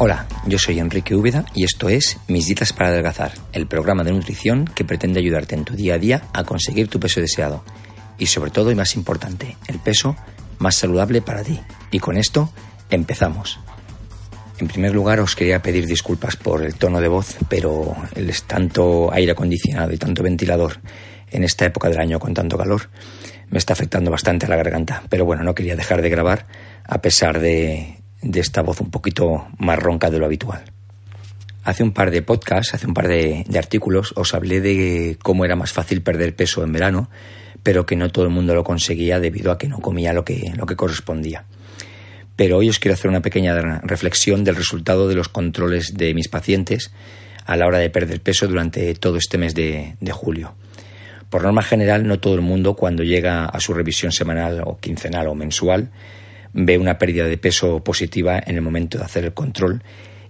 Hola, yo soy Enrique Úbeda y esto es Mis Dietas para Adelgazar, el programa de nutrición que pretende ayudarte en tu día a día a conseguir tu peso deseado. Y sobre todo y más importante, el peso más saludable para ti. Y con esto empezamos. En primer lugar os quería pedir disculpas por el tono de voz, pero el tanto aire acondicionado y tanto ventilador en esta época del año con tanto calor me está afectando bastante a la garganta. Pero bueno, no quería dejar de grabar a pesar de, de esta voz un poquito más ronca de lo habitual. Hace un par de podcasts, hace un par de, artículos, os hablé de cómo era más fácil perder peso en verano, pero que no todo el mundo lo conseguía debido a que no comía lo que, lo que correspondía. Pero hoy os quiero hacer una pequeña reflexión del resultado de los controles de mis pacientes a la hora de perder peso durante todo este mes de, de julio. Por norma general, no todo el mundo cuando llega a su revisión semanal o quincenal o mensual ve una pérdida de peso positiva en el momento de hacer el control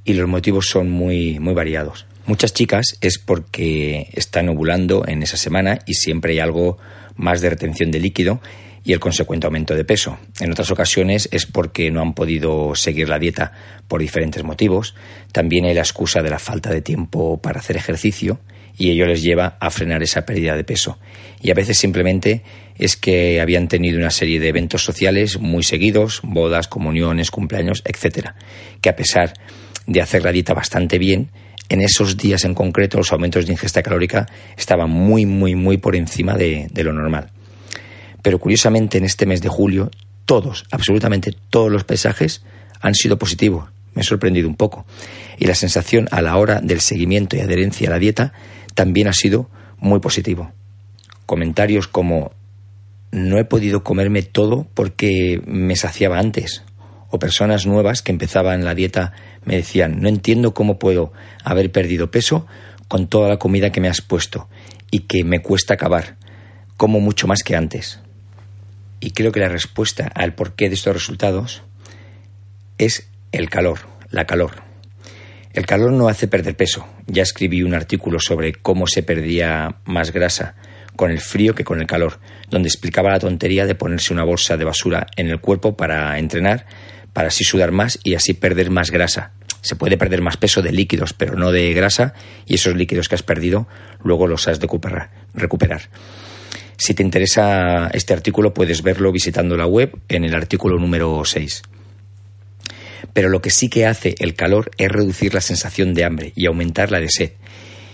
y los motivos son muy, muy variados. Muchas chicas es porque están ovulando en esa semana y siempre hay algo más de retención de líquido y el consecuente aumento de peso. En otras ocasiones es porque no han podido seguir la dieta por diferentes motivos. También hay la excusa de la falta de tiempo para hacer ejercicio y ello les lleva a frenar esa pérdida de peso. Y a veces simplemente es que habían tenido una serie de eventos sociales muy seguidos, bodas, comuniones, cumpleaños, etcétera, que a pesar de hacer la dieta bastante bien, en esos días en concreto los aumentos de ingesta calórica estaban muy, muy, muy por encima de, de lo normal. Pero curiosamente en este mes de julio, todos, absolutamente todos los paisajes han sido positivos. Me he sorprendido un poco. Y la sensación a la hora del seguimiento y adherencia a la dieta también ha sido muy positivo. Comentarios como no he podido comerme todo porque me saciaba antes. O personas nuevas que empezaban la dieta me decían, no entiendo cómo puedo haber perdido peso con toda la comida que me has puesto y que me cuesta acabar. Como mucho más que antes. Y creo que la respuesta al porqué de estos resultados es el calor, la calor. El calor no hace perder peso. Ya escribí un artículo sobre cómo se perdía más grasa con el frío que con el calor, donde explicaba la tontería de ponerse una bolsa de basura en el cuerpo para entrenar, para así sudar más y así perder más grasa. Se puede perder más peso de líquidos, pero no de grasa, y esos líquidos que has perdido luego los has de recuperar. Si te interesa este artículo puedes verlo visitando la web en el artículo número 6. Pero lo que sí que hace el calor es reducir la sensación de hambre y aumentar la de sed.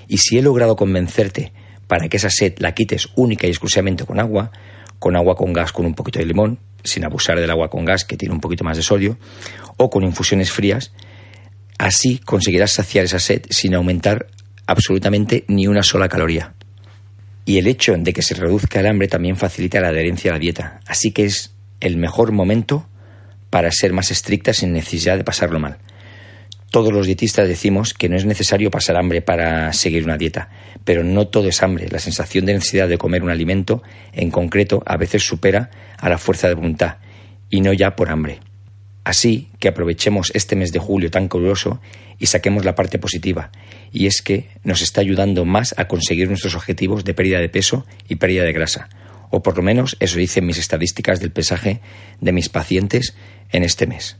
Y si he logrado convencerte para que esa sed la quites única y exclusivamente con agua, con agua con gas con un poquito de limón, sin abusar del agua con gas que tiene un poquito más de sodio, o con infusiones frías, así conseguirás saciar esa sed sin aumentar absolutamente ni una sola caloría. Y el hecho de que se reduzca el hambre también facilita la adherencia a la dieta, así que es el mejor momento para ser más estricta sin necesidad de pasarlo mal. Todos los dietistas decimos que no es necesario pasar hambre para seguir una dieta, pero no todo es hambre. La sensación de necesidad de comer un alimento en concreto a veces supera a la fuerza de voluntad y no ya por hambre. Así que aprovechemos este mes de julio tan caluroso y saquemos la parte positiva, y es que nos está ayudando más a conseguir nuestros objetivos de pérdida de peso y pérdida de grasa, o por lo menos eso dicen mis estadísticas del pesaje de mis pacientes en este mes.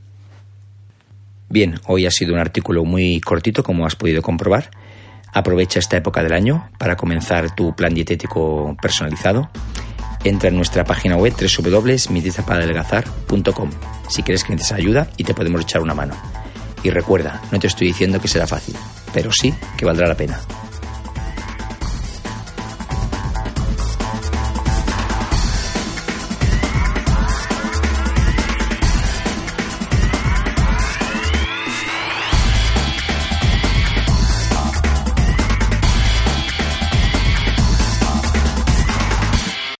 Bien, hoy ha sido un artículo muy cortito, como has podido comprobar. Aprovecha esta época del año para comenzar tu plan dietético personalizado. Entra en nuestra página web www.midietasaparadelgazar.com si quieres que necesites ayuda y te podemos echar una mano. Y recuerda, no te estoy diciendo que será fácil, pero sí que valdrá la pena.